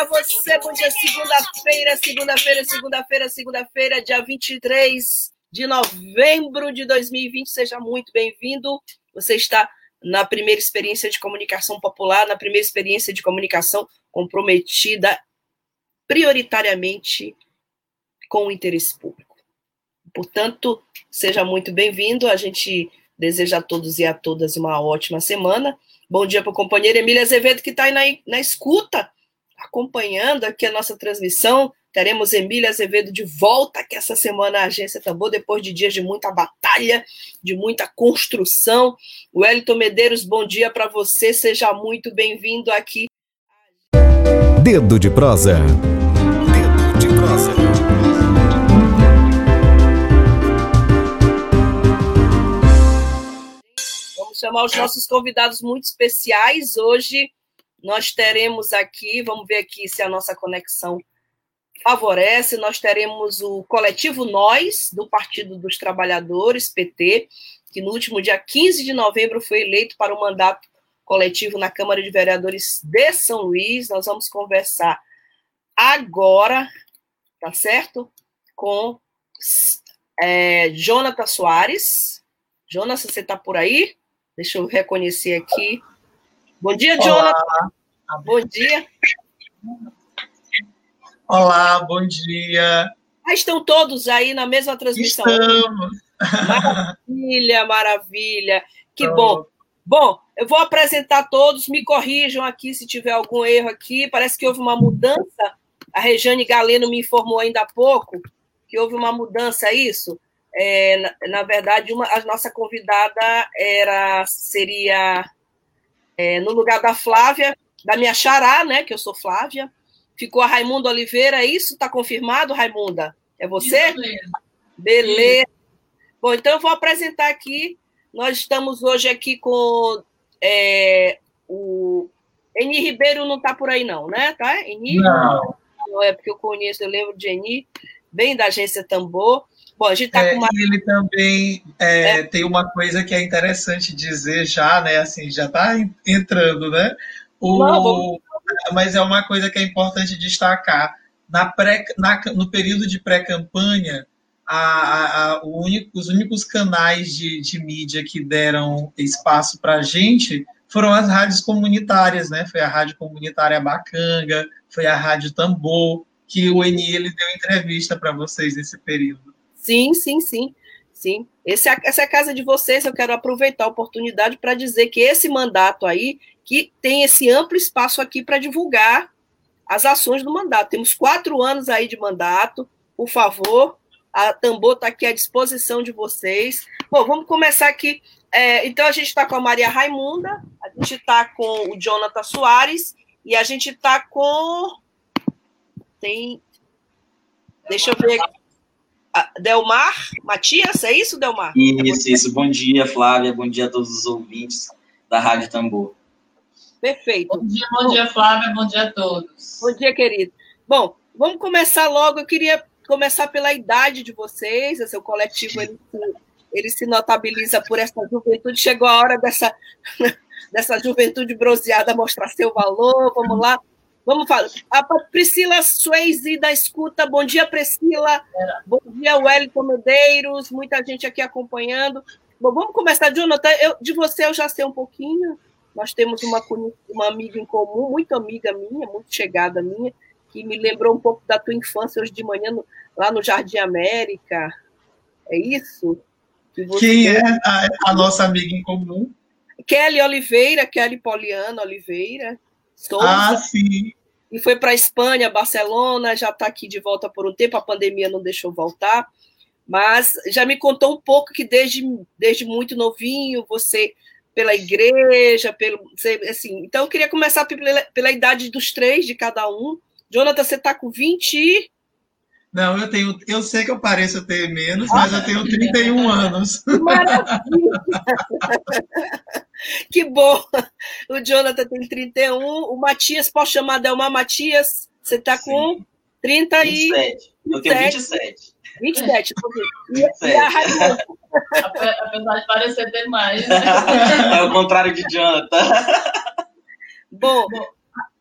Para você. Bom dia, segunda-feira, segunda-feira, segunda-feira, segunda-feira, dia 23 de novembro de 2020. Seja muito bem-vindo. Você está na primeira experiência de comunicação popular, na primeira experiência de comunicação comprometida prioritariamente com o interesse público. Portanto, seja muito bem-vindo. A gente deseja a todos e a todas uma ótima semana. Bom dia para o companheiro Emília Azevedo, que está aí na, na escuta acompanhando aqui a nossa transmissão. Teremos Emília Azevedo de volta aqui essa semana a Agência Tambor, depois de dias de muita batalha, de muita construção. Wellington Medeiros, bom dia para você, seja muito bem-vindo aqui. Dedo de prosa. Dedo de prosa. Vamos chamar os nossos convidados muito especiais hoje nós teremos aqui, vamos ver aqui se a nossa conexão favorece, nós teremos o coletivo Nós, do Partido dos Trabalhadores, PT, que no último dia 15 de novembro foi eleito para o mandato coletivo na Câmara de Vereadores de São Luís. Nós vamos conversar agora, tá certo? Com é, Jonathan Soares. Jonas, você está por aí? Deixa eu reconhecer aqui. Bom dia, Jonathan. Olá. Bom dia. Olá, bom dia. Ah, estão todos aí na mesma transmissão. Estamos. Maravilha, maravilha. Que bom. Bom, eu vou apresentar todos, me corrijam aqui se tiver algum erro aqui. Parece que houve uma mudança. A Rejane Galeno me informou ainda há pouco que houve uma mudança, é isso? É, na, na, verdade, uma, a nossa convidada era seria é, no lugar da Flávia, da minha xará, né, que eu sou Flávia, ficou a Raimunda Oliveira, é isso? Está confirmado, Raimunda? É você? Beleza. Beleza. Bom, então eu vou apresentar aqui, nós estamos hoje aqui com é, o... Eni Ribeiro não está por aí não, né? Tá? Eni? Não. Não é porque eu conheço, eu lembro de Eni, bem da agência Tambor. Bom, a gente tá é, com uma... Ele também é, é. tem uma coisa que é interessante dizer já, né? Assim, já está entrando, né? O, Não, vamos... Mas é uma coisa que é importante destacar. Na pré, na, no período de pré-campanha, único, os únicos canais de, de mídia que deram espaço para a gente foram as rádios comunitárias, né? Foi a Rádio Comunitária Bacanga, foi a Rádio Tambor, que o Eni ele deu entrevista para vocês nesse período. Sim, sim, sim. Sim. Esse, é essa é a casa de vocês. Eu quero aproveitar a oportunidade para dizer que esse mandato aí, que tem esse amplo espaço aqui para divulgar as ações do mandato. Temos quatro anos aí de mandato. Por favor, a Tambor está aqui à disposição de vocês. Bom, vamos começar aqui. É, então, a gente está com a Maria Raimunda, a gente está com o Jonathan Soares e a gente está com. Tem. Deixa eu ver aqui. Delmar Matias, é isso, Delmar? Isso, isso. Bom dia, Flávia. Bom dia a todos os ouvintes da Rádio Tambor. Perfeito. Bom dia, bom dia, Flávia. Bom dia a todos. Bom dia, querido. Bom, vamos começar logo. Eu queria começar pela idade de vocês. O seu coletivo ele, ele se notabiliza por essa juventude. Chegou a hora dessa, dessa juventude bronzeada mostrar seu valor. Vamos lá. Vamos falar. A Priscila Swayze da Escuta. Bom dia, Priscila. Bom dia, Wellington Medeiros. Muita gente aqui acompanhando. Bom, vamos começar, Jonathan. Eu, de você eu já sei um pouquinho. Nós temos uma, uma amiga em comum, muito amiga minha, muito chegada minha, que me lembrou um pouco da tua infância hoje de manhã, no, lá no Jardim América. É isso? Que você... Quem é a, a nossa amiga em comum? Kelly Oliveira, Kelly Poliana Oliveira. Souza. Ah, sim. E foi para a Espanha, Barcelona, já está aqui de volta por um tempo, a pandemia não deixou voltar, mas já me contou um pouco que desde, desde muito novinho você pela igreja, pelo assim. Então eu queria começar pela, pela idade dos três de cada um. Jonathan, você está com 20 não, eu tenho. Eu sei que eu pareço ter menos, mas eu tenho 31 anos. Maravilha! que bom! O Jonathan tem 31, o Matias, posso chamar Delmar Matias? Você está com 30 e. 27. Eu tenho 27. 27, e, e a Raimunda? Apesar de parecer ter mais. Né? É o contrário de Jonathan. Bom,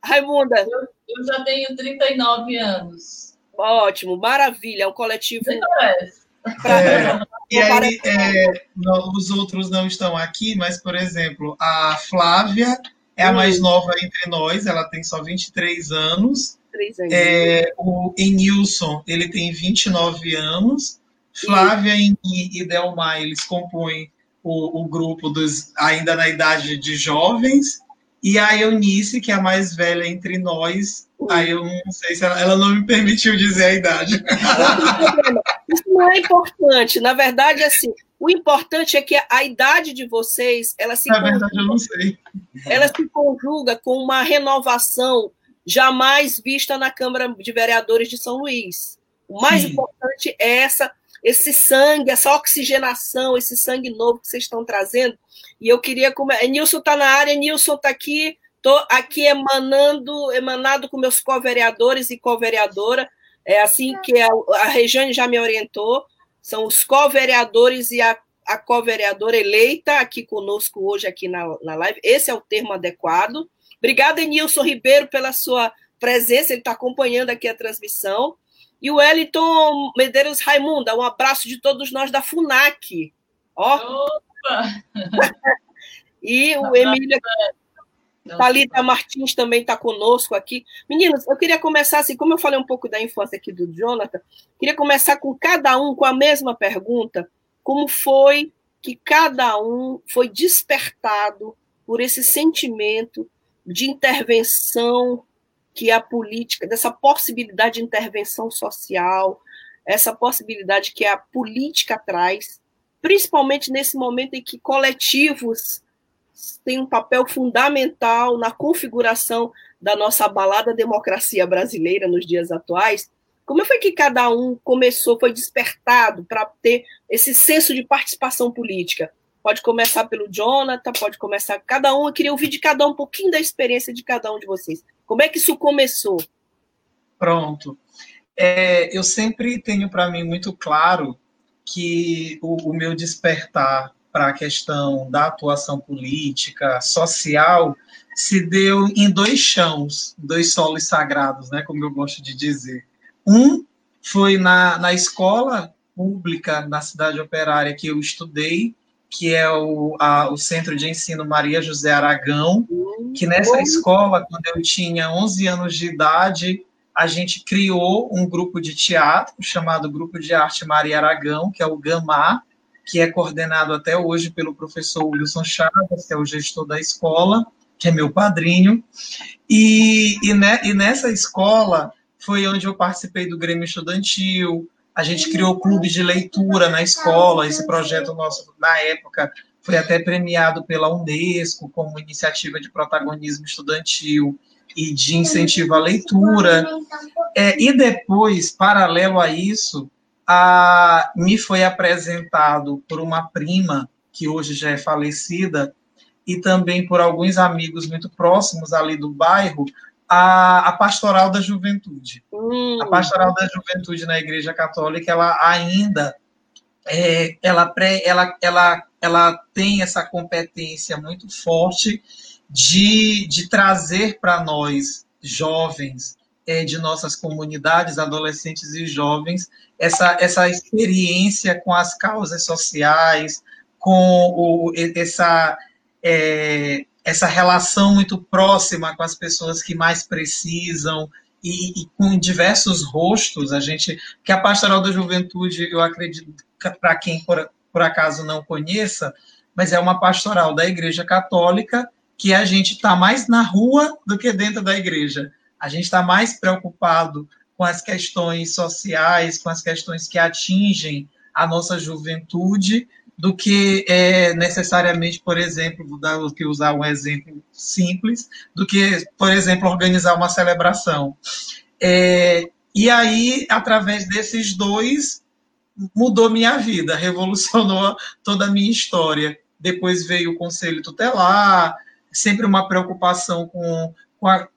Raimunda. Eu, eu já tenho 39 anos. Ótimo, maravilha. É um coletivo. É, e aí, é, não, os outros não estão aqui, mas, por exemplo, a Flávia é a mais hum. nova entre nós, ela tem só 23 anos. É, o Enilson, ele tem 29 anos. Flávia e, e Delmar, eles compõem o, o grupo dos ainda na idade de jovens. E a Eunice, que é a mais velha entre nós, aí eu não sei se ela, ela não me permitiu dizer a idade. Isso não é importante. Na verdade, assim, o importante é que a, idade de vocês, ela se Na verdade, eu não sei. Ela se conjuga com uma renovação jamais vista na Câmara de Vereadores de São Luís. O mais Sim. importante é essa esse sangue, essa oxigenação, esse sangue novo que vocês estão trazendo. E eu queria. Come... Nilson está na área, Nilson está aqui, estou aqui emanando, emanado com meus co-vereadores e co-vereadora. É assim que a, a Regiane já me orientou. São os co-vereadores e a, a co-vereadora eleita aqui conosco hoje, aqui na, na live. Esse é o termo adequado. Obrigada, Nilson Ribeiro, pela sua presença. Ele está acompanhando aqui a transmissão. E o Wellington Medeiros Raimunda, um abraço de todos nós da FUNAC. Ó. Opa! e o Emília Thalita Martins também está conosco aqui. Meninos, eu queria começar assim, como eu falei um pouco da infância aqui do Jonathan, queria começar com cada um com a mesma pergunta: como foi que cada um foi despertado por esse sentimento de intervenção que a política, dessa possibilidade de intervenção social, essa possibilidade que a política traz, principalmente nesse momento em que coletivos têm um papel fundamental na configuração da nossa abalada democracia brasileira nos dias atuais. Como foi que cada um começou, foi despertado para ter esse senso de participação política? Pode começar pelo Jonathan, pode começar cada um. Eu queria ouvir de cada um um pouquinho da experiência de cada um de vocês. Como é que isso começou? Pronto. É, eu sempre tenho para mim muito claro que o, o meu despertar para a questão da atuação política, social, se deu em dois chãos, dois solos sagrados, né, como eu gosto de dizer. Um foi na, na escola pública na cidade operária que eu estudei, que é o, a, o Centro de Ensino Maria José Aragão, que nessa escola, quando eu tinha 11 anos de idade, a gente criou um grupo de teatro chamado Grupo de Arte Maria Aragão, que é o GAMA, que é coordenado até hoje pelo professor Wilson Chagas, que é o gestor da escola, que é meu padrinho. E, e, ne, e nessa escola foi onde eu participei do Grêmio Estudantil, a gente criou clube de leitura na escola, esse projeto nosso, na época, foi até premiado pela Unesco como iniciativa de protagonismo estudantil e de incentivo à leitura. É, e depois, paralelo a isso, a, me foi apresentado por uma prima, que hoje já é falecida, e também por alguns amigos muito próximos ali do bairro, a, a pastoral da juventude. Hum. A pastoral da juventude na Igreja Católica, ela ainda é, ela, pré, ela, ela, ela tem essa competência muito forte de, de trazer para nós, jovens, é, de nossas comunidades, adolescentes e jovens, essa, essa experiência com as causas sociais, com o, essa, é, essa relação muito próxima com as pessoas que mais precisam e, e com diversos rostos, a gente que a pastoral da juventude, eu acredito, para quem por, por acaso não conheça, mas é uma pastoral da Igreja Católica que a gente está mais na rua do que dentro da igreja. A gente está mais preocupado com as questões sociais, com as questões que atingem a nossa juventude, do que é, necessariamente, por exemplo, vou dar, que usar um exemplo simples, do que, por exemplo, organizar uma celebração. É, e aí, através desses dois, mudou minha vida, revolucionou toda a minha história. Depois veio o conselho tutelar, sempre uma preocupação com,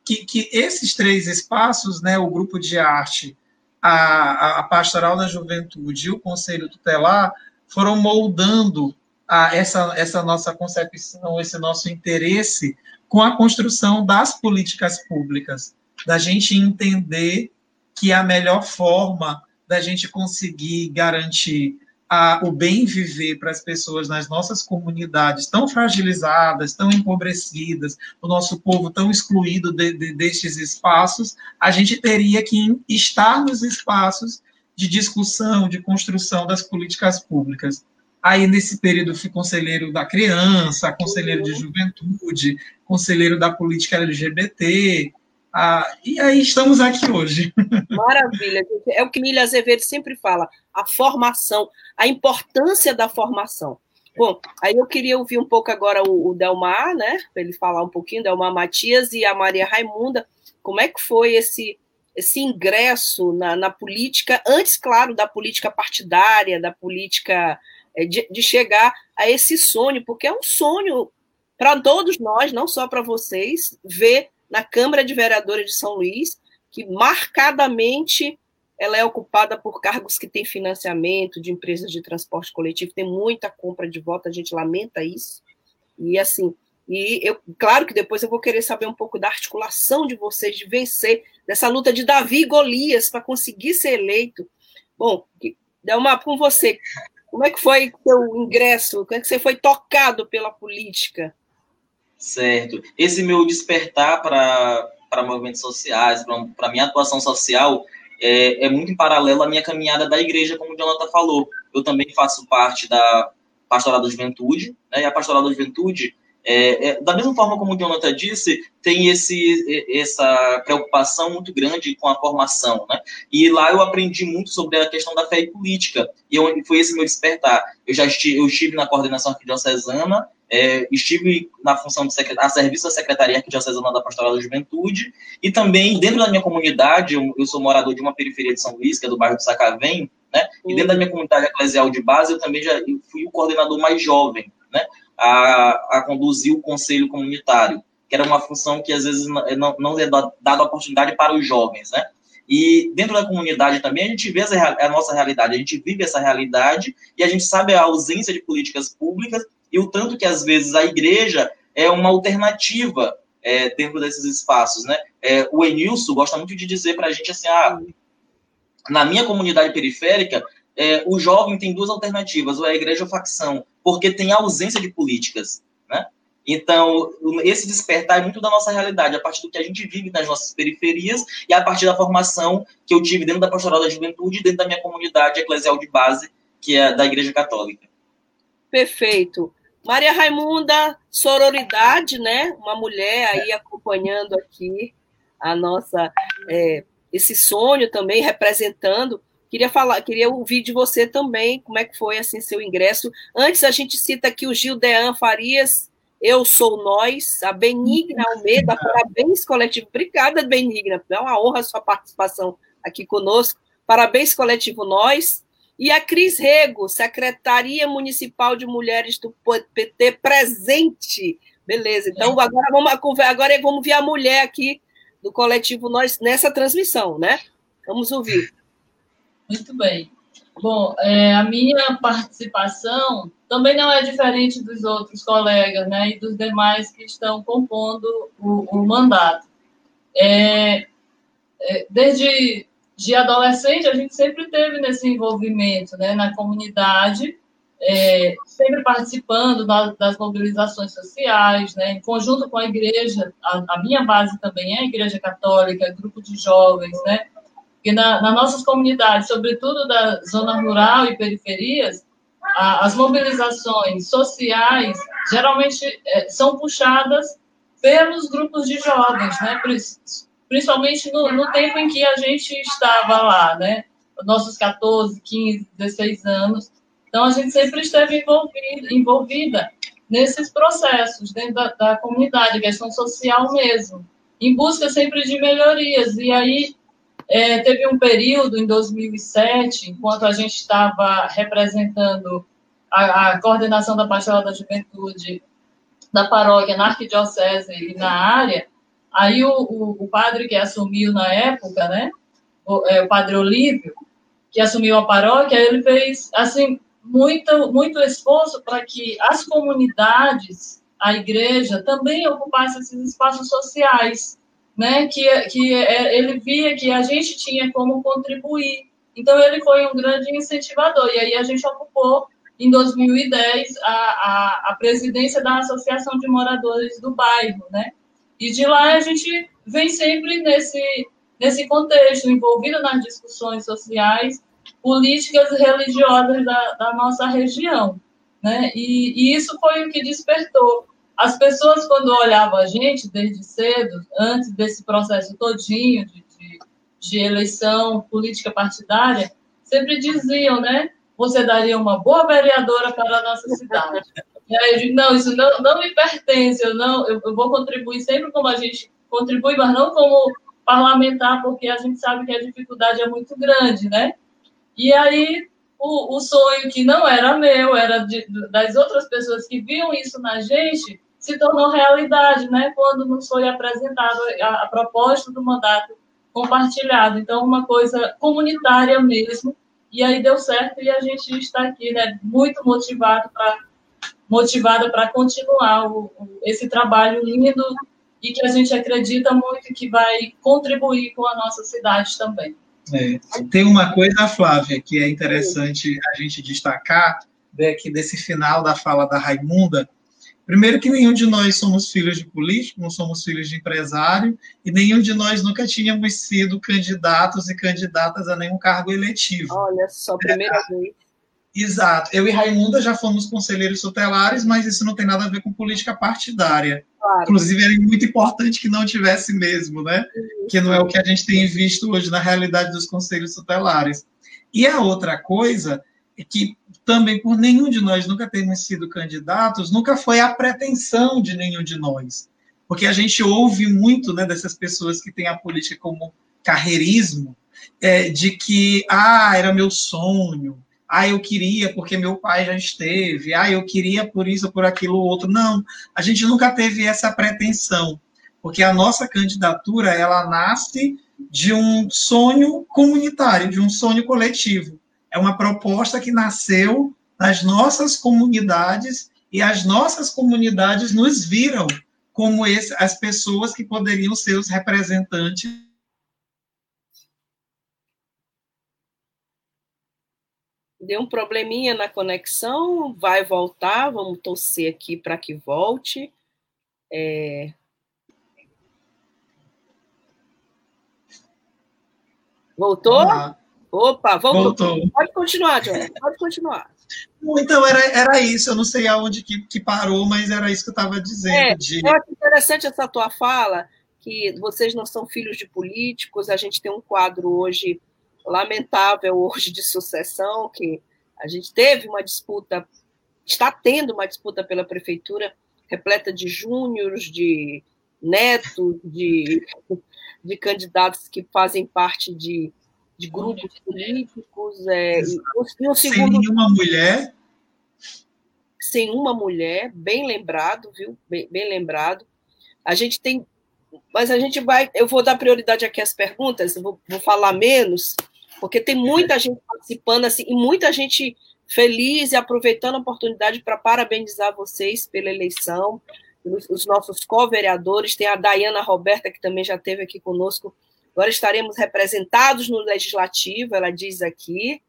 que, que, esses três espaços, né, o grupo de arte, a, a pastoral da juventude e o conselho tutelar, foram moldando a, essa, essa nossa concepção, esse nosso interesse com a construção das políticas públicas, da gente entender que a melhor forma da gente conseguir garantir a, o bem viver para as pessoas nas nossas comunidades tão fragilizadas, tão empobrecidas, o nosso povo tão excluído de, de, destes espaços, a gente teria que estar nos espaços de discussão, de construção das políticas públicas. Aí, nesse período, fui conselheiro da criança, conselheiro de juventude, conselheiro da política LGBT, ah, e aí estamos aqui hoje. Maravilha, é o que Milha Azevedo sempre fala, a formação, a importância da formação. Bom, aí eu queria ouvir um pouco agora o, o Delmar, né, para ele falar um pouquinho, Delmar Matias e a Maria Raimunda, como é que foi esse esse ingresso na, na, política, antes, claro, da política partidária, da política é, de, de chegar a esse sonho, porque é um sonho para todos nós, não só para vocês, ver na Câmara de Vereadores de São Luís que marcadamente ela é ocupada por cargos que têm financiamento de empresas de transporte coletivo, tem muita compra de voto, a gente lamenta isso. E assim, e eu, claro que depois eu vou querer saber um pouco da articulação de vocês de vencer dessa luta de Davi e Golias para conseguir ser eleito. Bom, Delmar, com você, como é que foi seu ingresso? Como é que você foi tocado pela política? Certo. Esse meu despertar para movimentos sociais, para minha atuação social, é, é, muito em paralelo à minha caminhada da igreja, como o Jonathan falou. Eu também faço parte da Pastoral da Juventude, né, e a Pastoral da Juventude é, é, da mesma forma como o Jonathan disse, tem esse, essa preocupação muito grande com a formação, né? E lá eu aprendi muito sobre a questão da fé e política, e eu, foi esse meu despertar. Eu já estive, eu estive na coordenação arquidiocesana, é, estive na função de a serviço da Secretaria Arquidiocesana da Pastoral da Juventude, e também dentro da minha comunidade, eu, eu, sou morador de uma periferia de São Luís, que é do bairro de Sacavém, né? E dentro da minha comunidade eclesial de base, eu também já fui o coordenador mais jovem, né? A, a conduzir o conselho comunitário, que era uma função que às vezes não, não é dada oportunidade para os jovens, né? E dentro da comunidade também a gente vê essa, a nossa realidade, a gente vive essa realidade e a gente sabe a ausência de políticas públicas e o tanto que às vezes a igreja é uma alternativa é, dentro desses espaços, né? É, o Enilson gosta muito de dizer para a gente assim, ah, na minha comunidade periférica é, o jovem tem duas alternativas, ou é a igreja ou facção, porque tem ausência de políticas, né? Então, esse despertar é muito da nossa realidade, a partir do que a gente vive nas nossas periferias e a partir da formação que eu tive dentro da pastoral da juventude, dentro da minha comunidade eclesial de base, que é da Igreja Católica. Perfeito. Maria Raimunda, sororidade, né? Uma mulher aí acompanhando aqui a nossa é, esse sonho também representando Queria falar, queria ouvir de você também como é que foi assim seu ingresso. Antes a gente cita aqui o Gil Dean Farias, eu sou nós, a Benigna Almeida, parabéns coletivo. Obrigada, Benigna, é uma honra a sua participação aqui conosco. Parabéns coletivo nós. E a Cris Rego, Secretaria Municipal de Mulheres do PT presente. Beleza. Então agora vamos agora vamos ver a mulher aqui do coletivo nós nessa transmissão, né? Vamos ouvir. Muito bem. Bom, é, a minha participação também não é diferente dos outros colegas, né, e dos demais que estão compondo o, o mandato. É, é, desde de adolescente, a gente sempre teve nesse envolvimento, né, na comunidade, é, sempre participando das, das, mobilizações sociais, né, em conjunto com a igreja, a, a minha base também é a Igreja Católica, grupo de jovens, né, porque na, nas nossas comunidades, sobretudo da zona rural e periferias, a, as mobilizações sociais geralmente é, são puxadas pelos grupos de jovens, né? principalmente no, no, tempo em que a gente estava lá, né? nossos 14, 15, 16 anos. Então, a gente sempre esteve envolvida, envolvida nesses processos dentro da, da comunidade, questão social mesmo, em busca sempre de melhorias. E aí, é, teve um período em 2007, enquanto a gente estava representando a, a, coordenação da Pastoral da Juventude da paróquia na arquidiocese e na área, aí o, o, o padre que assumiu na época, né, o, é, o padre Olívio, que assumiu a paróquia, ele fez, assim, muito, muito esforço para que as comunidades, a igreja, também ocupassem esses espaços sociais, né? Que, que é, ele via que a gente tinha como contribuir. Então, ele foi um grande incentivador. E aí a gente ocupou, em 2010, a, a, a presidência da Associação de Moradores do Bairro, né? E de lá a gente vem sempre nesse, nesse contexto, envolvido nas discussões sociais, políticas religiosas da, da nossa região. Né? E, e, isso foi o que despertou. As pessoas, quando olhavam a gente desde cedo, antes desse processo todinho de, de, de eleição política partidária, sempre diziam, né? Você daria uma boa vereadora para a nossa cidade. E aí eu digo, não, isso não, não me pertence, eu, não, eu, eu vou contribuir sempre como a gente contribui, mas não como parlamentar, porque a gente sabe que a dificuldade é muito grande, né? E aí, o, o sonho que não era meu, era de, das outras pessoas que viam isso na gente, se tornou realidade, né? Quando nos foi apresentado a, proposta do mandato compartilhado. Então, uma coisa comunitária mesmo. E aí deu certo e a gente está aqui, né? Muito motivado para motivada para continuar o, esse trabalho lindo e que a gente acredita muito que vai contribuir com a nossa cidade também. É. Tem uma coisa, Flávia, que é interessante a gente destacar daqui né, desse final da fala da Raimunda. Primeiro que nenhum de nós somos filhos de político, não somos filhos de empresário, e nenhum de nós nunca tínhamos sido candidatos e candidatas a nenhum cargo eletivo. Olha só, primeira é, vez. Exato. Eu e Raimunda já fomos conselheiros tutelares, mas isso não tem nada a ver com política partidária. Claro. Inclusive, era muito importante que não tivesse mesmo, né? Que não é o que a gente tem visto hoje na realidade dos conselhos tutelares. E a outra coisa é que também por nenhum de nós nunca termos sido candidatos, nunca foi a pretensão de nenhum de nós. Porque a gente ouve muito né, dessas pessoas que têm a política como carreirismo, é, de que, ah, era meu sonho, ah, eu queria porque meu pai já esteve, ah, eu queria por isso por aquilo ou outro. Não, a gente nunca teve essa pretensão, porque a nossa candidatura, ela nasce de um sonho comunitário, de um sonho coletivo. É uma proposta que nasceu nas nossas comunidades e as nossas comunidades nos viram como esse, as pessoas que poderiam ser os representantes deu um probleminha na conexão, vai voltar, vamos torcer aqui para que volte. É... Voltou? Ah, Opa, voltou. voltou. Pode continuar, John. Pode continuar. Então, era, era isso. Eu não sei aonde que, que parou, mas era isso que eu estava dizendo. É, de... Eu acho interessante essa tua fala, que vocês não são filhos de políticos. A gente tem um quadro hoje lamentável hoje de sucessão, que a gente teve uma disputa, está tendo uma disputa pela prefeitura repleta de júniores, de netos, de, de candidatos que fazem parte de, de grupos políticos. É, e, sem nenhuma mulher. Sem uma mulher, bem lembrado, viu? Bem, bem lembrado. A gente tem mas a gente vai. Eu vou dar prioridade aqui às perguntas, vou, vou falar menos, porque tem muita gente participando assim, e muita gente feliz e aproveitando a oportunidade para parabenizar vocês pela eleição, os nossos co-vereadores, tem a Dayana Roberta, que também já esteve aqui conosco. Agora estaremos representados no Legislativo, ela diz aqui,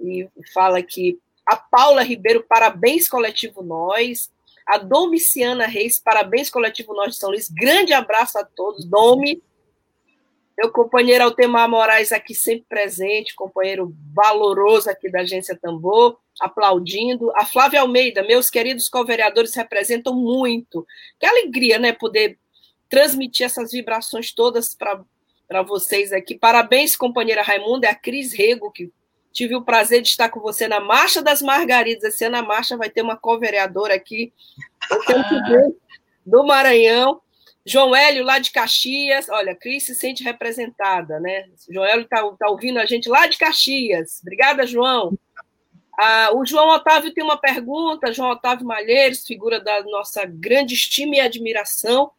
e fala que a Paula Ribeiro, parabéns coletivo nós. A Domiciana Reis, parabéns coletivo nós de São Luís. Grande abraço a todos. Domi, meu companheiro Altemar Moraes aqui sempre presente, companheiro valoroso aqui da Agência Tambor, aplaudindo. A Flávia Almeida, meus queridos co-vereadores representam muito. Que alegria, né, poder transmitir essas vibrações todas para vocês aqui. Parabéns, companheira Raimunda, é a Cris Rego que tive o prazer de estar com você na Marcha das Margaridas. Esse ano a marcha vai ter uma co-vereadora aqui, do Maranhão. João Hélio, lá de Caxias. Olha, Cris se sente representada, né? João Hélio está tá ouvindo a gente lá de Caxias. Obrigada, João. Ah, o João Otávio tem uma pergunta. João Otávio Malheiros, figura da nossa grande estima e admiração.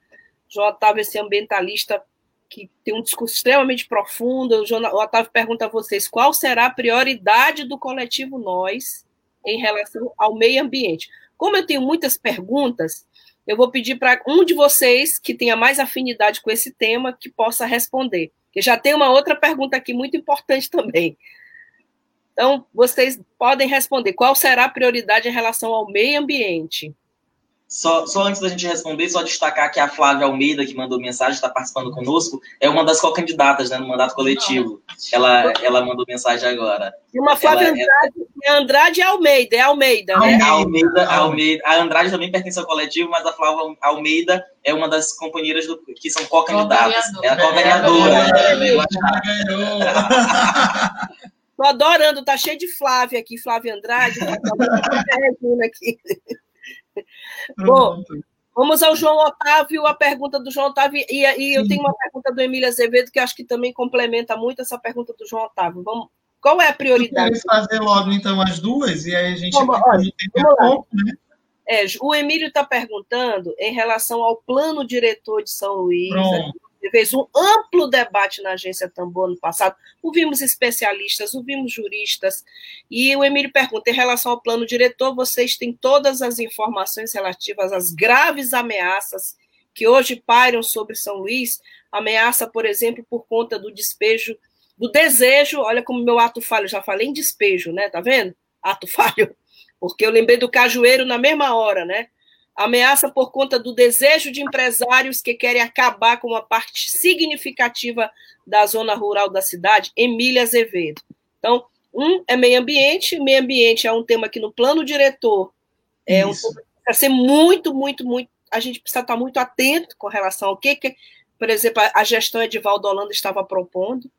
João Otávio, esse ambientalista que tem um discurso extremamente profundo. O, João, o Otávio pergunta a vocês qual será a prioridade do coletivo Nós em relação ao meio ambiente. Como eu tenho muitas perguntas, eu vou pedir para um de vocês que tenha mais afinidade com esse tema que possa responder. Que já tem uma outra pergunta aqui muito importante também. Então, vocês podem responder. Qual será a prioridade em relação ao meio ambiente? Só, só antes da gente responder, só destacar que a Flávia Almeida, que mandou mensagem, está participando conosco, é uma das co-candidatas né, no mandato coletivo. Ela, ela mandou mensagem agora. E uma Flávia ela, Andrade, é Andrade Almeida, é Almeida, né? Almeida, Almeida. A Andrade também pertence ao coletivo, mas a Flávia Almeida é uma das companheiras do, que são co-candidatas. É a co-vereadora. Tô adorando, tá cheio de Flávia aqui, Flávia Andrade. Tá aqui. Bom, vamos ao João Otávio, a pergunta do João Otávio, e, e eu tenho uma pergunta do Emília Azevedo que acho que também complementa muito essa pergunta do João Otávio. Vamos, qual é a prioridade? Vamos fazer logo, então, as duas, e aí a gente vamos, olha, pouco, né? É, o Emílio está perguntando em relação ao plano diretor de São Luís. Pronto fez um amplo debate na agência Tambor no passado. Ouvimos especialistas, ouvimos juristas. E o Emílio pergunta: em relação ao plano diretor, vocês têm todas as informações relativas às graves ameaças que hoje pairam sobre São Luís? Ameaça, por exemplo, por conta do despejo, do desejo. Olha como meu ato falho, já falei em despejo, né? Tá vendo? Ato falho. Porque eu lembrei do cajueiro na mesma hora, né? Ameaça por conta do desejo de empresários que querem acabar com uma parte significativa da zona rural da cidade, Emília Azevedo. Então, um é meio ambiente, meio ambiente é um tema que no plano diretor é Isso. um para ser muito, muito, muito, a gente precisa estar muito atento com relação ao que, que por exemplo, a gestão Edivaldo Holanda estava propondo,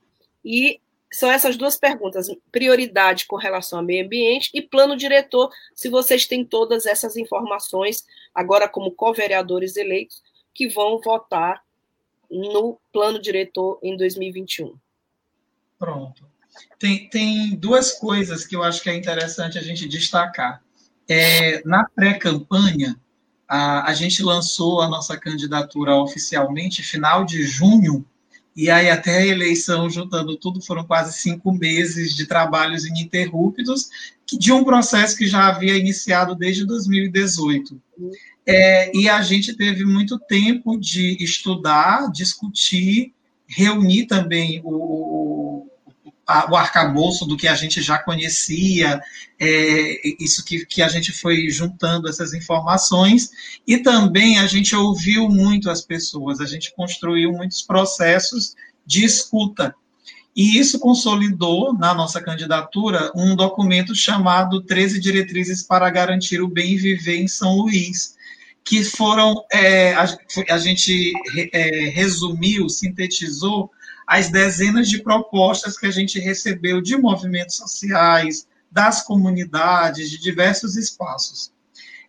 e são essas duas perguntas: prioridade com relação ao meio ambiente e plano diretor, se vocês têm todas essas informações, agora como co-vereadores eleitos, que vão votar no plano diretor em 2021. Pronto. Tem, tem duas coisas que eu acho que é interessante a gente destacar. É, na pré-campanha, a, a gente lançou a nossa candidatura oficialmente final de junho e aí, até a eleição, juntando tudo, foram quase cinco meses de trabalhos ininterruptos, de um processo que já havia iniciado desde 2018. É, e a gente teve muito tempo de estudar, discutir, reunir também o, a, o arcabouço do que a gente já conhecia, é, isso que, que a gente foi juntando essas informações, e também a gente ouviu muito as pessoas, a gente construiu muitos processos de escuta. E isso consolidou na nossa candidatura um documento chamado 13 Diretrizes para Garantir o Bem Viver em São Luís, que foram, é, a, a, gente é, resumiu, sintetizou as dezenas de propostas que a gente recebeu de movimentos sociais, das comunidades, de diversos espaços.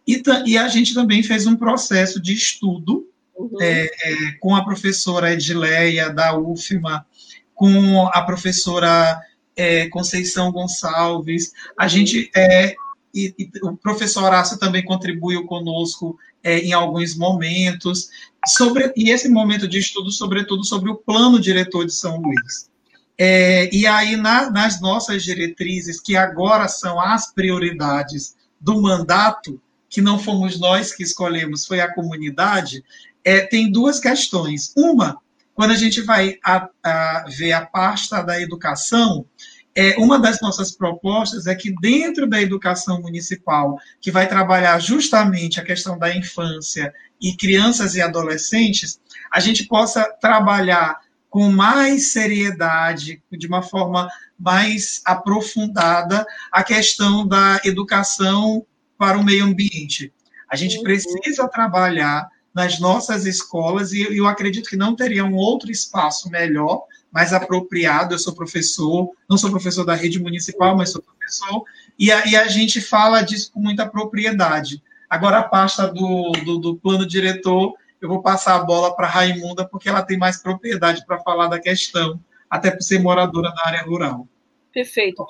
E, e a gente também fez um processo de estudo uhum. é, é, com a professora Edileia, da UFMA, com a professora é, Conceição Gonçalves. A gente é, e, e, o professor Horácio também contribuiu conosco é, em alguns momentos, sobre, e esse momento de estudo, sobretudo, sobre o plano diretor de São Luís. É, e aí, na, nas nossas diretrizes, que agora são as prioridades do mandato, que não fomos nós que escolhemos, foi a comunidade, é, tem duas questões. Uma, quando a gente vai a, a ver a pasta da educação, é, uma das nossas propostas é que, dentro da educação municipal, que vai trabalhar justamente a questão da infância e crianças e adolescentes, a gente possa trabalhar com mais seriedade, de uma forma mais aprofundada, a questão da educação para o meio ambiente. A gente uhum. precisa trabalhar nas nossas escolas, e eu acredito que não teria um outro espaço melhor mais apropriado. Eu sou professor, não sou professor da rede municipal, mas sou professor, e a, e a gente fala disso com muita propriedade. Agora, a pasta do, do, do plano diretor, eu vou passar a bola para a Raimunda, porque ela tem mais propriedade para falar da questão, até por ser moradora da área rural. Perfeito.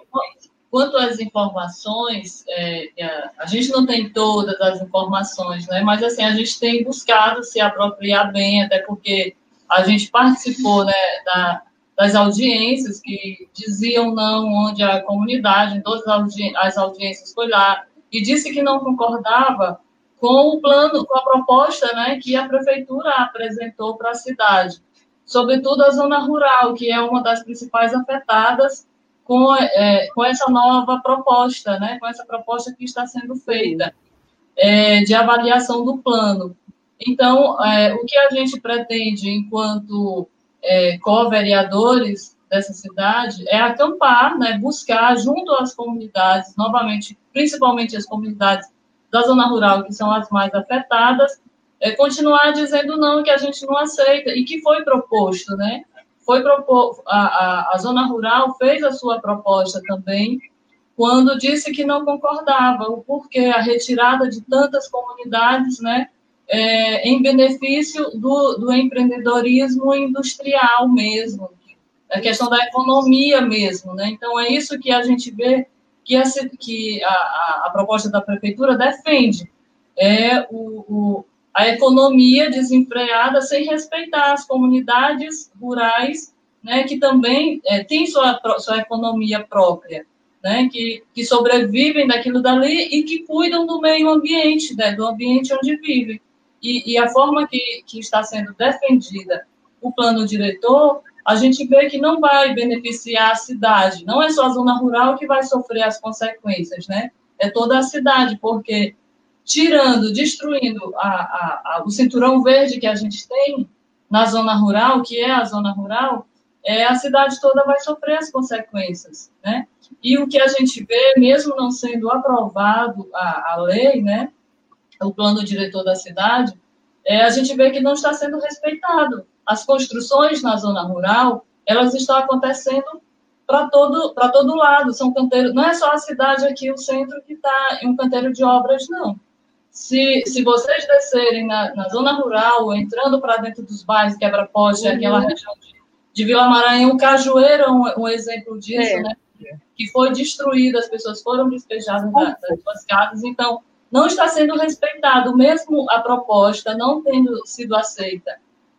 Quanto às informações, é, a gente não tem todas as informações, né? mas assim, a gente tem buscado se apropriar bem, até porque a gente participou né, da, das audiências que diziam não onde a comunidade, em todas as audiências foi lá, e disse que não concordava com o plano, com a proposta né, que a prefeitura apresentou para a cidade, sobretudo a zona rural, que é uma das principais afetadas com, é, com essa nova proposta, né, com essa proposta que está sendo feita é, de avaliação do plano. Então, é, o que a gente pretende, enquanto é, co-vereadores dessa cidade, é acampar, né, buscar junto às comunidades, novamente, principalmente as comunidades da zona rural, que são as mais afetadas, é, continuar dizendo não, que a gente não aceita, e que foi proposto, né? Foi propor, a, a, a zona rural fez a sua proposta também, quando disse que não concordava, o porquê a retirada de tantas comunidades, né, é, em benefício do, do empreendedorismo industrial mesmo, a questão da economia mesmo, né? Então é isso que a gente vê que, essa, que a, a, proposta da prefeitura defende, é o, o, a economia desenfreada sem respeitar as comunidades rurais, né? Que também é, têm sua, sua economia própria. Né, que, que sobrevivem daquilo dali e que cuidam do meio ambiente, né, do ambiente onde vivem. E, e a forma que, que está sendo defendida o plano diretor, a gente vê que não vai beneficiar a cidade. Não é só a zona rural que vai sofrer as consequências, né? É toda a cidade, porque tirando, destruindo a, a, a, o cinturão verde que a gente tem na zona rural, que é a zona rural, é, a cidade toda vai sofrer as consequências, né? E o que a gente vê, mesmo não sendo aprovado a, a lei, né? O plano diretor da cidade, é, a gente vê que não está sendo respeitado. As construções na zona rural, elas estão acontecendo para todo para todo lado. São canteiros, não é só a cidade aqui, o centro que está em um canteiro de obras, não. Se, se vocês descerem na, na zona rural, entrando para dentro dos bairros, quebra-poste, uhum. aquela região de, de Vila Maranhão, Cajueiro é um, um exemplo disso, é. né? Que foi destruído, as pessoas foram despejadas das suas casas. Então, não está sendo respeitado, mesmo a proposta não tendo sido aceita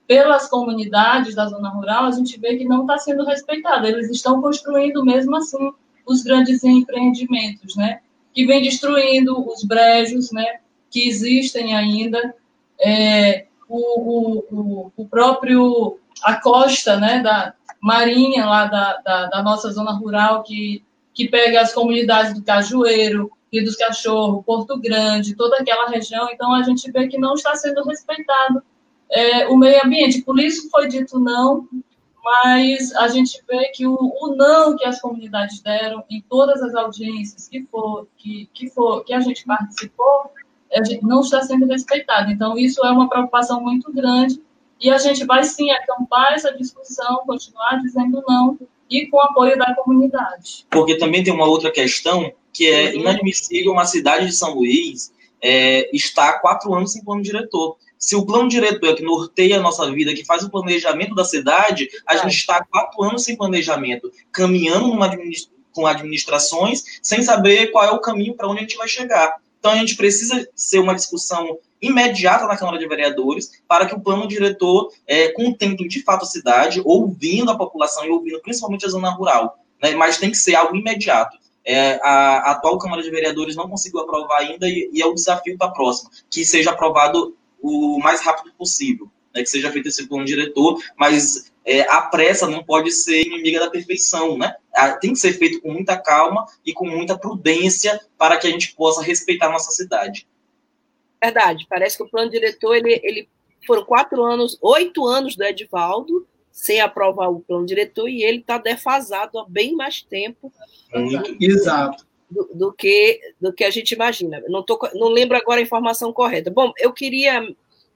pelas comunidades da zona rural, a gente vê que não está sendo respeitado. Eles estão construindo mesmo assim os grandes empreendimentos, né? Que vem destruindo os brejos, né? Que existem ainda. É, o, o, o, próprio a costa, né? Da marinha lá da, da, da nossa zona rural que que pega as comunidades do Cajueiro, Rio dos Cachorros, Porto Grande, toda aquela região. Então, a gente vê que não está sendo respeitado é, o meio ambiente. Por isso foi dito não, mas a gente vê que o, o, não que as comunidades deram em todas as audiências que, for, que, que, for, que a gente participou, a gente não está sendo respeitado. Então, isso é uma preocupação muito grande e a gente vai sim acampar essa discussão, continuar dizendo não e com o apoio da comunidade. Porque também tem uma outra questão que é uhum. inadmissível uma cidade de São Luís é, estar há quatro anos sem plano diretor. Se o plano diretor é que norteia a nossa vida, que faz o planejamento da cidade, a é. gente está há quatro anos sem planejamento, caminhando numa com administrações sem saber qual é o caminho para onde a gente vai chegar. Então a gente precisa ser uma discussão imediata na Câmara de Vereadores para que o plano diretor é, contemple de fato a cidade, ouvindo a população e ouvindo principalmente a zona rural. Né? Mas tem que ser algo imediato é, a, a, atual Câmara de Vereadores não conseguiu aprovar ainda e, e é o desafio para a próxima, que seja aprovado o mais rápido possível, né, que seja feito esse plano diretor, mas é, a pressa não pode ser inimiga da perfeição, né? Tem que ser feito com muita calma e com muita prudência para que a gente possa respeitar a nossa cidade. Verdade, parece que o plano diretor, ele, ele foram quatro anos, oito anos do Edivaldo, sem aprovar o plano diretor e ele está defasado há bem mais tempo. Exato. Do, do, que, do que a gente imagina. Não, tô, não lembro agora a informação correta. Bom, eu queria,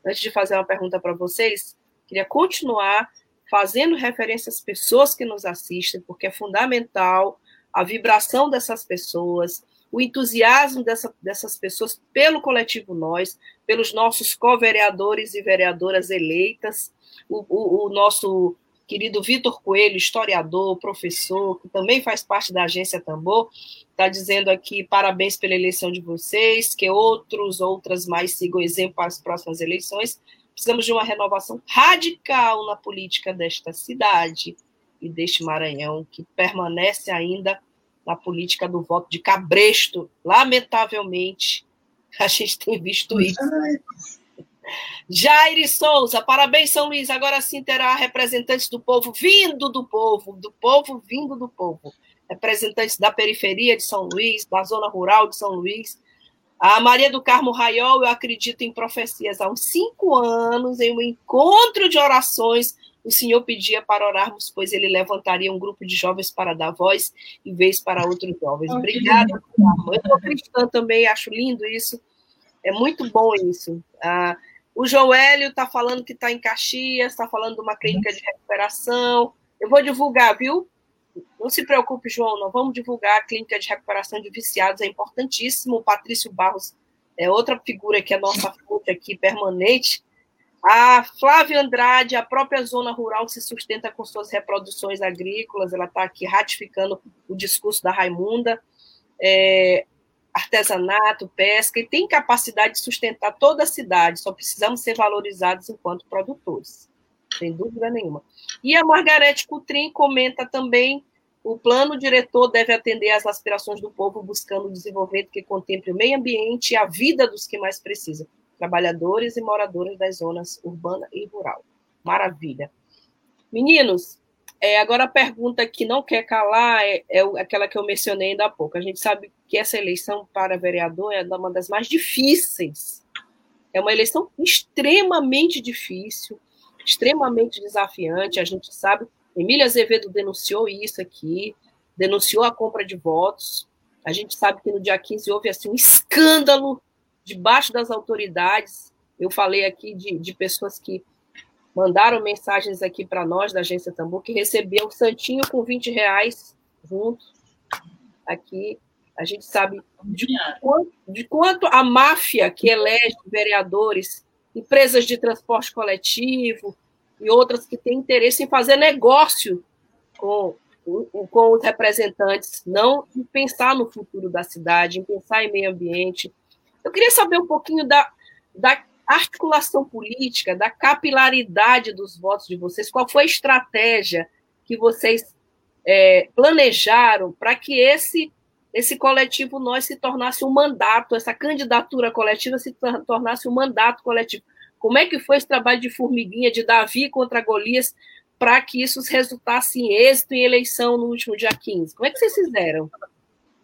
antes de fazer uma pergunta para vocês, queria continuar fazendo referência às pessoas que nos assistem, porque é fundamental a vibração dessas pessoas, o entusiasmo dessa, dessas pessoas pelo coletivo Nós, pelos nossos co-vereadores e vereadoras eleitas, o, o, o nosso querido Vitor Coelho, historiador, professor, que também faz parte da agência Tambor, está dizendo aqui parabéns pela eleição de vocês, que outros, outras mais sigam exemplo para as próximas eleições. Precisamos de uma renovação radical na política desta cidade e deste Maranhão, que permanece ainda na política do voto de cabresto. Lamentavelmente, a gente tem visto isso. Jair Souza, parabéns, São Luís. Agora sim terá representantes do povo vindo do povo, do povo vindo do povo. Representantes da periferia de São Luís, da zona rural de São Luís. A Maria do Carmo Raiol, eu acredito em profecias há uns cinco anos, em um encontro de orações. O Senhor pedia para orarmos, pois ele levantaria um grupo de jovens para dar voz e vez para outros jovens. Obrigada, Eu sou cristã também, acho lindo isso. É muito bom isso. Ah, o Joelho está falando que está em Caxias, está falando de uma clínica de recuperação. Eu vou divulgar, viu? Não se preocupe, João, não vamos divulgar a clínica de recuperação de viciados, é importantíssimo. O Patrício Barros é outra figura que é nossa fonte aqui permanente. A Flávia Andrade, a própria zona rural que se sustenta com suas reproduções agrícolas, ela está aqui ratificando o discurso da Raimunda. É, artesanato, pesca, e tem capacidade de sustentar toda a cidade, só precisamos ser valorizados enquanto produtores, sem dúvida nenhuma. E a Margarete Coutrin comenta também o plano diretor deve atender às aspirações do povo, buscando um desenvolvimento que contemple o meio ambiente e a vida dos que mais precisam, trabalhadores e moradores das zonas urbana e rural. Maravilha. Meninos, é, agora a pergunta que não quer calar é, é, aquela que eu mencionei ainda há pouco. A gente sabe que essa eleição para vereador é uma das mais difíceis. É uma eleição extremamente difícil, extremamente desafiante. A gente sabe, Emília Azevedo denunciou isso aqui, denunciou a compra de votos. A gente sabe que no dia 15 houve assim, um escândalo debaixo das autoridades. Eu falei aqui de, de pessoas que mandaram mensagens aqui para nós da agência Tambor que recebeu o santinho com 20 reais junto aqui. A gente sabe de quanto, de quanto a máfia que elege vereadores, empresas de transporte coletivo e outras que têm interesse em fazer negócio com, com os representantes, não em pensar no futuro da cidade, em pensar em meio ambiente. Eu queria saber um pouquinho da, da articulação política, da capilaridade dos votos de vocês, qual foi a estratégia que vocês é, planejaram para que esse esse coletivo nós se tornasse um mandato, essa candidatura coletiva se tornasse um mandato coletivo. Como é que foi esse trabalho de formiguinha de Davi contra Golias para que isso resultasse em êxito em eleição no último dia 15? Como é que vocês fizeram?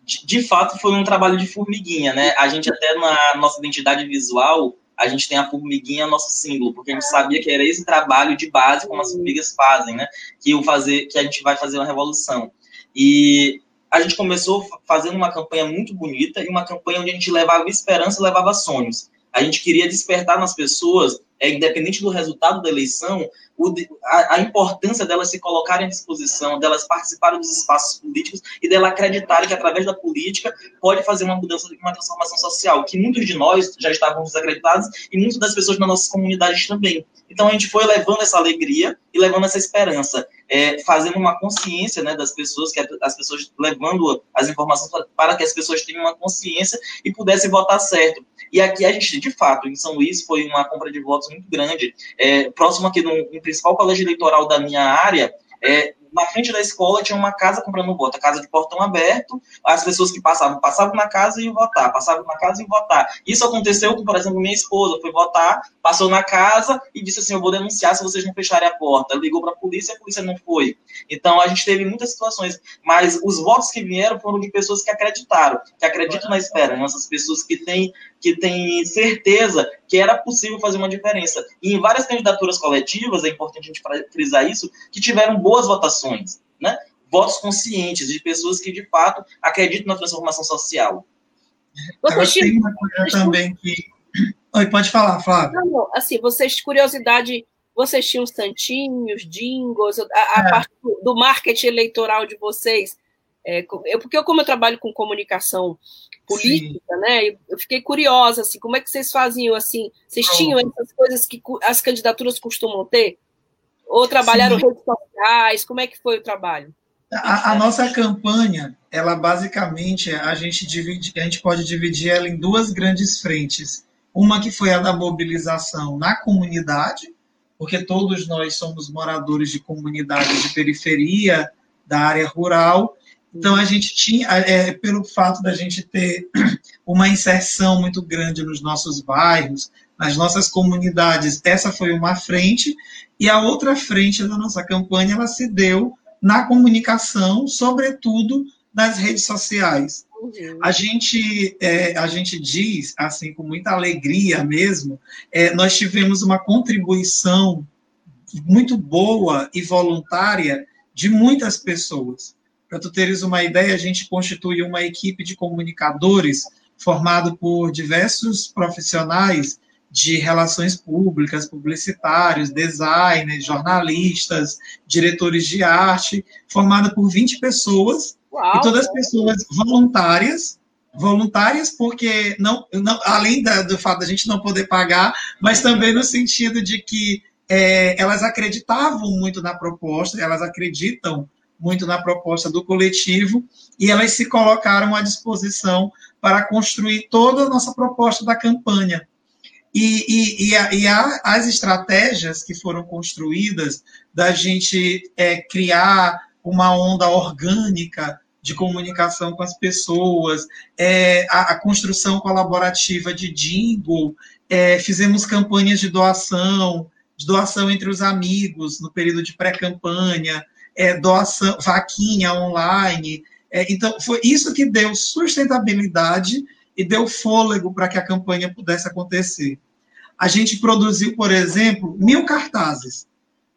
De, de fato, foi um trabalho de formiguinha, né? A gente até na nossa identidade visual a gente tem a formiguinha nosso símbolo, porque a gente sabia que era esse trabalho de base como as formigas fazem, né? Que o fazer, que a gente vai fazer uma revolução. E a gente começou fazendo uma campanha muito bonita e uma campanha onde a gente levava esperança, levava sonhos. A gente queria despertar nas pessoas, é, independente do resultado da eleição, o, a, a, importância delas se colocarem à disposição, delas participarem dos espaços políticos e delas acreditarem que através da política pode fazer uma mudança, uma transformação social, que muitos de nós já estávamos desacreditados e muitas das pessoas nas nossas comunidades também. Então a gente foi levando essa alegria e levando essa esperança, é, fazendo uma consciência né, das pessoas, que as pessoas levando as informações para que as pessoas tenham uma consciência e pudessem votar certo. E aqui a gente, de fato, em São Luís foi uma compra de votos muito grande, é, próximo aqui no, no principal colégio eleitoral da minha área, é, na frente da escola tinha uma casa comprando voto, a casa de portão aberto, as pessoas que passavam, passavam na casa e votar, passavam na casa e votar. Isso aconteceu com, por exemplo, minha esposa foi votar, passou na casa e disse assim, eu vou denunciar se vocês não fecharem a porta. Ligou para a polícia a polícia não foi. Então, a gente teve muitas situações, mas os votos que vieram foram de pessoas que acreditaram, que acreditam na esperança, as pessoas que têm, que têm certeza que era possível fazer uma diferença. E em várias candidaturas coletivas, é importante a gente frisar isso, que tiveram boas votações, né? Votos conscientes de pessoas que de fato acreditam na transformação social. Agora, tem uma coisa também que. Oi, pode falar, Flávia. Não, assim, vocês, curiosidade vocês tinham santinhos, jingles, a, a é. parte do marketing eleitoral de vocês. É, eu, porque eu, como eu trabalho com comunicação política, Sim. né? Eu fiquei curiosa, assim, como é que vocês faziam assim? Vocês tinham essas coisas que as candidaturas costumam ter? Ou trabalharam Sim. redes sociais? Como é que foi o trabalho? A, a, nossa campanha, ela basicamente a gente divide, a gente pode dividir ela em duas grandes frentes. Uma que foi a da mobilização na comunidade, porque todos nós somos moradores de comunidade de periferia, da área rural, então a gente tinha, é, pelo fato da gente ter uma inserção muito grande nos nossos bairros, nas nossas comunidades, essa foi uma frente, e a outra frente da nossa campanha ela se deu na comunicação, sobretudo nas redes sociais. Uhum. A gente, é, a gente diz, assim, com muita alegria mesmo, é, nós tivemos uma contribuição muito boa e voluntária de muitas pessoas. Para tu teres uma ideia, a gente constitui uma equipe de comunicadores formado por diversos profissionais de relações públicas, publicitários, designers, jornalistas, diretores de arte, formada por 20 pessoas, Uau. e todas pessoas voluntárias, voluntárias porque não, não além da, do fato da gente não poder pagar, mas também no sentido de que é, elas acreditavam muito na proposta, elas acreditam muito na proposta do coletivo e elas se colocaram à disposição para construir toda a nossa proposta da campanha. E, e, e, a, e a, as estratégias que foram construídas da gente é, criar uma onda orgânica de comunicação com as pessoas, é, a, a, construção colaborativa de jingle, é, fizemos campanhas de doação, de doação entre os amigos no período de pré-campanha, é, doação, vaquinha online. É, então, foi isso que deu sustentabilidade e deu fôlego para que a campanha pudesse acontecer. A gente produziu, por exemplo, mil cartazes.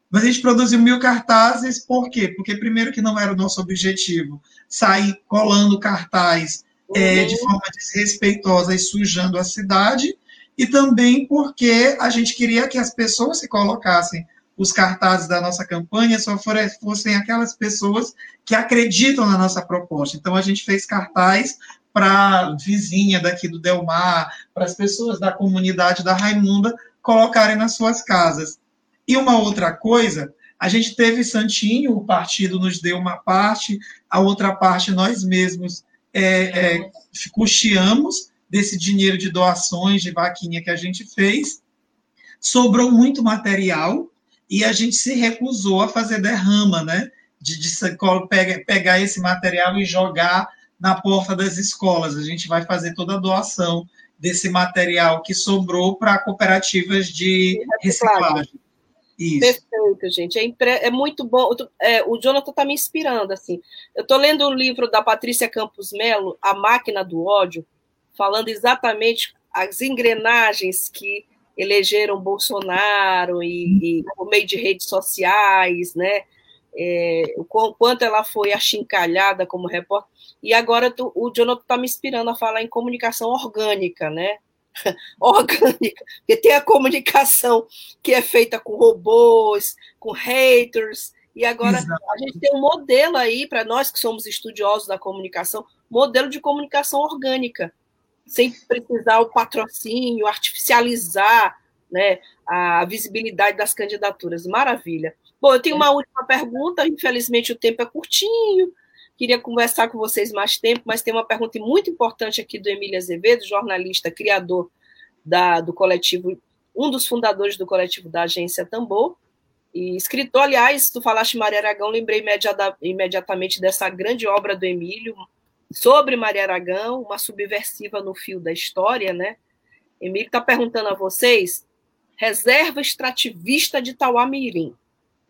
Mas a gente produziu mil cartazes por quê? Porque, primeiro, que não era o nosso objetivo sair colando cartaz é, de uhum. forma desrespeitosa e sujando a cidade, e também porque a gente queria que as pessoas se colocassem os cartazes da nossa campanha só fossem aquelas pessoas que acreditam na nossa proposta. Então, a gente fez cartaz para vizinha daqui do Delmar, para as pessoas da comunidade da Raimunda colocarem nas suas casas. E uma outra coisa, a gente teve Santinho, o partido nos deu uma parte, a outra parte nós mesmos é, é, custeamos desse dinheiro de doações, de vaquinha que a gente fez. Sobrou muito material, e a gente se recusou a fazer derrama, né? De, de pegar esse material e jogar na porta das escolas. A gente vai fazer toda a doação desse material que sobrou para cooperativas de reciclagem. Isso. Perfeito, gente. É, impre... é muito bom. É, o Jonathan está me inspirando. assim. Eu estou lendo um livro da Patrícia Campos Melo, A Máquina do Ódio, falando exatamente as engrenagens que elegeram Bolsonaro e, e por meio de redes sociais, né? É, o quanto ela foi achincalhada como repórter. E agora tu, o Jonathan está me inspirando a falar em comunicação orgânica, né? orgânica, porque tem a comunicação que é feita com robôs, com haters, e agora Exato. a gente tem um modelo aí, para nós que somos estudiosos da comunicação, modelo de comunicação orgânica, sem precisar o patrocínio, artificializar né, a visibilidade das candidaturas. Maravilha. Bom, eu tenho uma última pergunta, infelizmente o tempo é curtinho, queria conversar com vocês mais tempo, mas tem uma pergunta muito importante aqui do Emílio Azevedo, jornalista, criador da, do coletivo, um dos fundadores do coletivo da agência Tambor, e escritor, aliás, tu falaste Maria Aragão, lembrei imediata, imediatamente dessa grande obra do Emílio, sobre Maria Aragão, uma subversiva no fio da história, né? Emílio está perguntando a vocês, reserva extrativista de Tauamirim.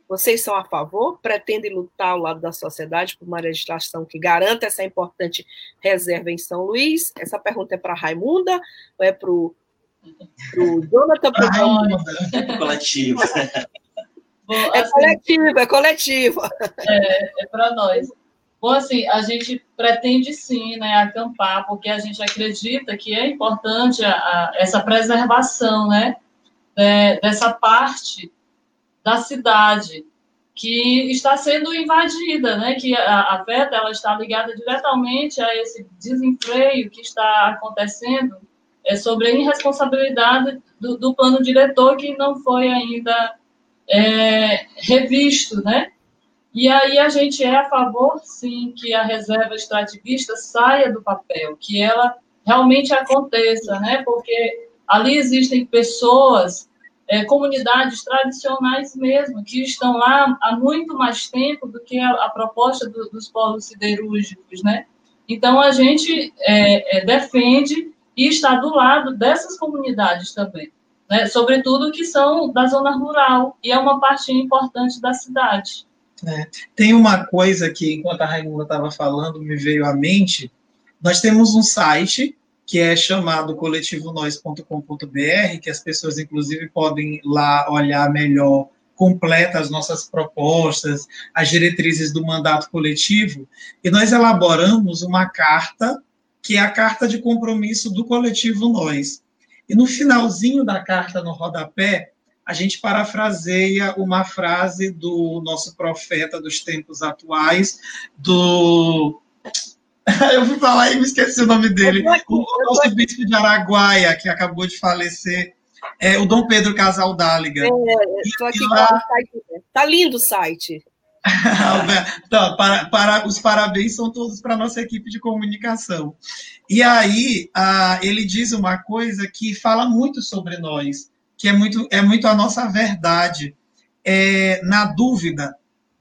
Vocês são a favor? Pretendem lutar ao lado da sociedade por uma legislação que garanta essa importante reserva em São Luís? Essa pergunta é para Raimunda ou é para o Jonathan? Para Raimunda, coletivo. é coletivo, é coletivo. É, é para nós. Bom, assim, a gente pretende sim né, acampar, porque a gente acredita que é importante a, a, essa preservação né, de, dessa parte da cidade, que está sendo invadida, né? que a, a FETA ela está ligada diretamente a esse desenfreio que está acontecendo é, sobre a irresponsabilidade do, do plano diretor que não foi ainda é, revisto, né? E aí a gente é a favor, sim, que a reserva extrativista saia do papel, que ela realmente aconteça, né? Porque ali existem pessoas, é, comunidades tradicionais mesmo, que estão lá há muito mais tempo do que a, a proposta do, dos polos siderúrgicos, né? Então a gente é, é, defende e está do lado dessas comunidades também, né? Sobretudo que são da zona rural e é uma parte importante da cidade. É. Tem uma coisa que, enquanto a Raimunda estava falando, me veio à mente. Nós temos um site que é chamado coletivonois.com.br, que as pessoas, inclusive, podem lá olhar melhor, completa as nossas propostas, as diretrizes do mandato coletivo, e nós elaboramos uma carta, que é a carta de compromisso do coletivo Nós. E no finalzinho da carta, no rodapé, a gente parafraseia uma frase do nosso profeta dos tempos atuais, do. Eu fui falar e me esqueci o nome dele. O nosso bispo de Araguaia, que acabou de falecer, é o Dom Pedro Casaldáliga. É, estou aqui lá... com o site. Tá lindo o site. para, para, os parabéns são todos para a nossa equipe de comunicação. E aí, ah, ele diz uma coisa que fala muito sobre nós que é muito, é muito a nossa verdade. É, na dúvida,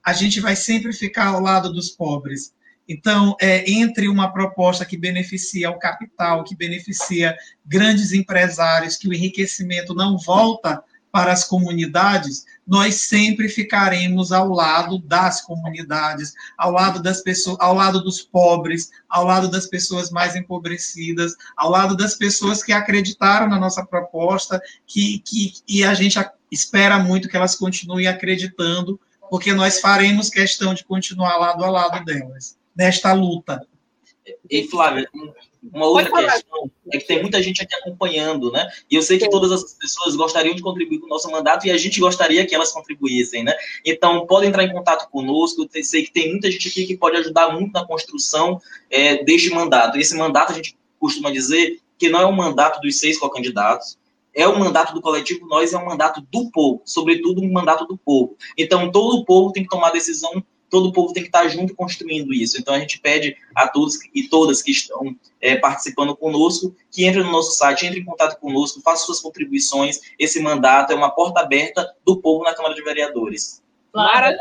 a gente vai sempre ficar ao lado dos pobres. Então, é, entre uma proposta que beneficia o capital, que beneficia grandes empresários, que o enriquecimento não volta para as comunidades, nós sempre ficaremos ao lado das comunidades, ao lado das pessoas, ao lado dos pobres, ao lado das pessoas mais empobrecidas, ao lado das pessoas que acreditaram na nossa proposta, que, que e a gente espera muito que elas continuem acreditando, porque nós faremos questão de continuar lado a lado delas nesta luta. E Flávia, uma outra questão é que tem muita gente aqui acompanhando, né? E eu sei que todas as pessoas gostariam de contribuir com o nosso mandato e a gente gostaria que elas contribuíssem, né? Então, podem entrar em contato conosco. Eu sei que tem muita gente aqui que pode ajudar muito na construção é, deste mandato. Esse mandato, a gente costuma dizer que não é um mandato dos seis co-candidatos, é o mandato do coletivo Nós, é um mandato do povo, sobretudo um mandato do povo. Então, todo o povo tem que tomar decisão todo o povo tem que estar junto construindo isso. Então a gente pede a todos e todas que estão é, participando conosco que entrem no nosso site, entrem em contato conosco, façam suas contribuições. Esse mandato é uma porta aberta do povo na Câmara de Vereadores. Claro, é,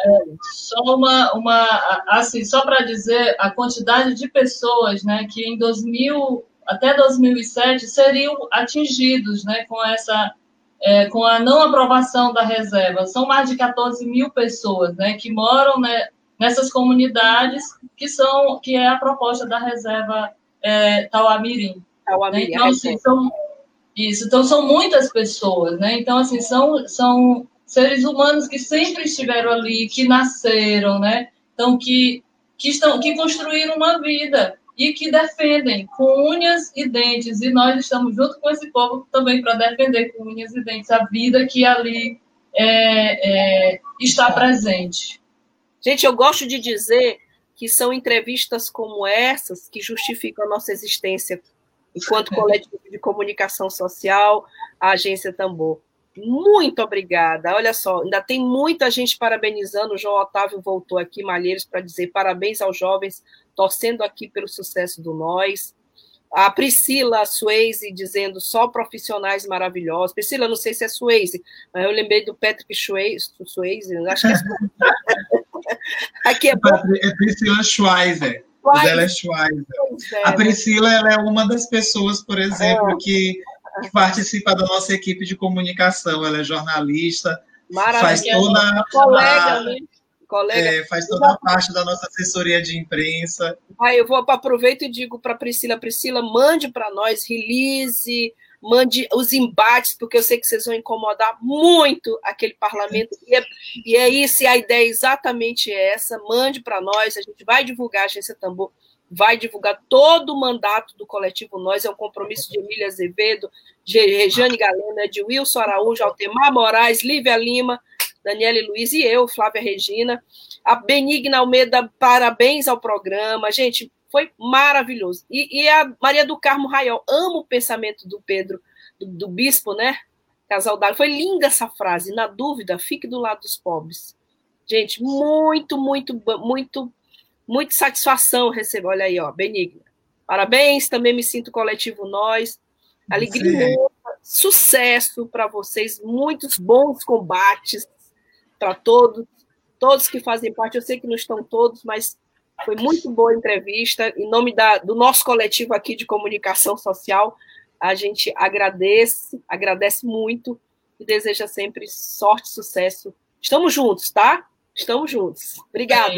só uma, uma assim, só para dizer a quantidade de pessoas, né, que em 2000 até 2007 seriam atingidos, né, com essa é, com a não aprovação da reserva. São mais de 14 mil pessoas, né, que moram né, nessas comunidades que são que é a proposta da reserva é, Tauamirim. Tauamirim. Né? Então, assim, são, isso, então são muitas pessoas, né? Então assim são são seres humanos que sempre estiveram ali, que nasceram, né? Então que que estão que construíram uma vida e que defendem com unhas e dentes e nós estamos junto com esse povo também para defender com unhas e dentes a vida que ali é, é, está presente. Gente, eu gosto de dizer que são entrevistas como essas que justificam a nossa existência enquanto coletivo de comunicação social, a Agência Tambor. Muito obrigada. Olha só, ainda tem muita gente parabenizando. O João Otávio voltou aqui, Malheiros, para dizer parabéns aos jovens, torcendo aqui pelo sucesso do Nós. A Priscila Sueze dizendo só profissionais maravilhosos. Priscila, não sei se é Sueze, mas eu lembrei do Patrick Sueze, acho que é Aqui é, é Priscila Schweizer. Ela é Schweizer. A Priscila ela é uma das pessoas, por exemplo, que, que, participa da nossa equipe de comunicação. Ela é jornalista, faz toda a, colega, né? Colega. É, faz toda a parte da nossa assessoria de imprensa. Ah, eu vou aproveito e digo para Priscila, Priscila, mande para nós release, mande os embates, porque eu sei que vocês vão incomodar muito aquele parlamento. E é, e é isso, e a ideia é exatamente essa. Mande para nós, a gente vai divulgar a Agência Tambor, vai divulgar todo o mandato do coletivo Nós, é um compromisso de Emília Azevedo, de Rejane Galena, de Wilson Araújo, Altemar Moraes, Lívia Lima, Daniela e Luiz e eu, Flávia Regina. A Benigna Almeida, parabéns ao programa. Gente, foi maravilhoso. E, e a Maria do Carmo Raiol, amo o pensamento do Pedro, do, do bispo, né? Casal d'Água. Foi linda essa frase. Na dúvida, fique do lado dos pobres. Gente, muito, muito, muito, muito satisfação receber. Olha aí, ó, Benigna. Parabéns, também me sinto coletivo nós. Alegria, sucesso para vocês, muitos bons combates para todos, todos que fazem parte. Eu sei que não estão todos, mas foi muito boa a entrevista. Em nome da, do nosso coletivo aqui de comunicação social, a gente agradece, agradece muito e deseja sempre sorte, sucesso. Estamos juntos, tá? Estamos juntos. Obrigada.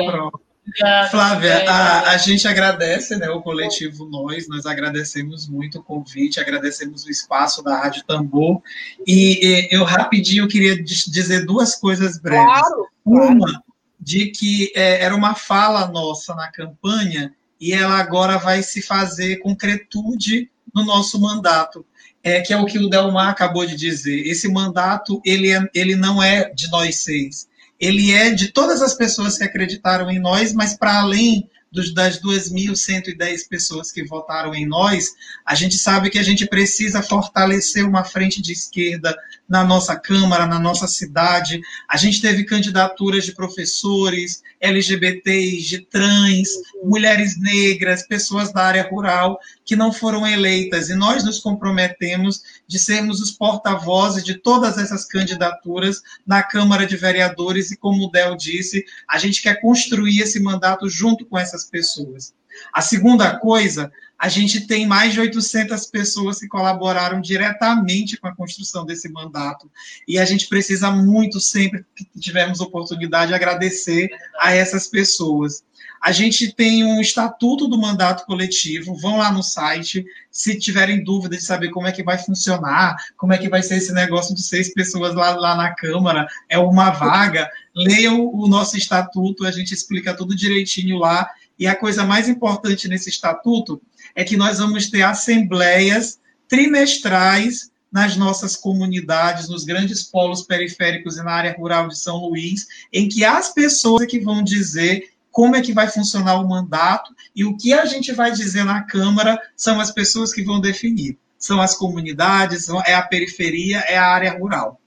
Flávia, a, a, gente agradece né, o coletivo Nós, nós agradecemos muito o convite, agradecemos o espaço da Rádio Tambor. E, e eu rapidinho queria dizer duas coisas breves. Claro, Uma, claro. De que é, era uma fala nossa na campanha e ela agora vai se fazer concretude no nosso mandato. É, que é o que o Delmar acabou de dizer. Esse mandato ele, é, ele não é de nós seis ele é de todas as pessoas que acreditaram em nós, mas para além dos, das 2.110 pessoas que votaram em nós, a gente sabe que a gente precisa fortalecer uma frente de esquerda na nossa Câmara, na nossa cidade. A gente teve candidaturas de professores, LGBTs, de trans, mulheres negras, pessoas da área rural que não foram eleitas. E nós nos comprometemos de sermos os porta-vozes de todas essas candidaturas na Câmara de Vereadores. E como o Del disse, a gente quer construir esse mandato junto com essas pessoas. A segunda coisa, a gente tem mais de 800 pessoas que colaboraram diretamente com a construção desse mandato. E a gente precisa muito, sempre que tivermos oportunidade, agradecer a essas pessoas. A gente tem um estatuto do mandato coletivo, vão lá no site, se tiverem dúvida de saber como é que vai funcionar, como é que vai ser esse negócio de seis pessoas lá, lá na Câmara, é uma vaga, leiam o nosso estatuto, a gente explica tudo direitinho lá, e a coisa mais importante nesse estatuto é que nós vamos ter assembleias trimestrais nas nossas comunidades, nos grandes polos periféricos e na área rural de São Luís, em que as pessoas que vão dizer como é que vai funcionar o mandato e o que a gente vai dizer na Câmara são as pessoas que vão definir. São as comunidades, é a periferia, é a área rural.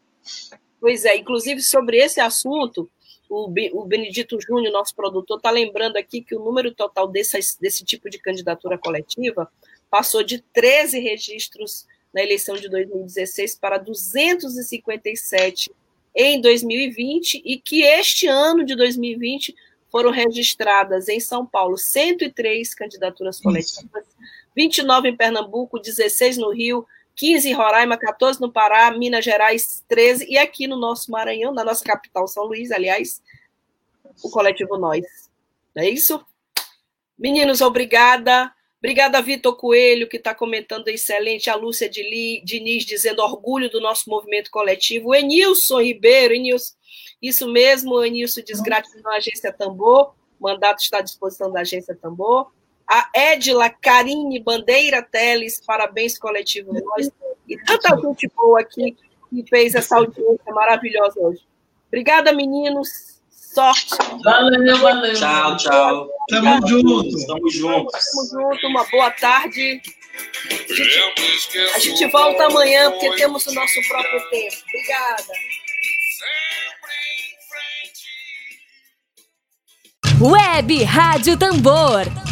Pois é, inclusive sobre esse assunto, o, Benedito Júnior, nosso produtor, está lembrando aqui que o número total desse, desse tipo de candidatura coletiva passou de 13 registros na eleição de 2016 para 257 em 2020 e que este ano de 2020 foram registradas em São Paulo 103 candidaturas coletivas, 29 em Pernambuco, 16 no Rio, 15 em Roraima, 14 no Pará, Minas Gerais 13 e aqui no nosso Maranhão, na nossa capital São Luís, aliás, o coletivo Nós. Não é isso? Meninos, obrigada. Obrigada, Vitor Coelho, que está comentando excelente. A Lúcia Diniz dizendo orgulho do nosso movimento coletivo. Enilson Ribeiro, Enilson, isso mesmo, Enilson diz gratidão agência Tambor, o mandato está à disposição da agência Tambor. A Edila Karine Bandeira Teles, parabéns coletivo nós. E tanta gente boa aqui que fez essa audiência maravilhosa hoje. Obrigada, meninos. Sorte. Valeu, valeu. Tchau, tchau. Tamo juntos. Tamo juntos. Tamo junto. Uma boa tarde. A gente, a gente volta amanhã, porque temos o nosso próprio tempo. Obrigada. Web Rádio Tambor.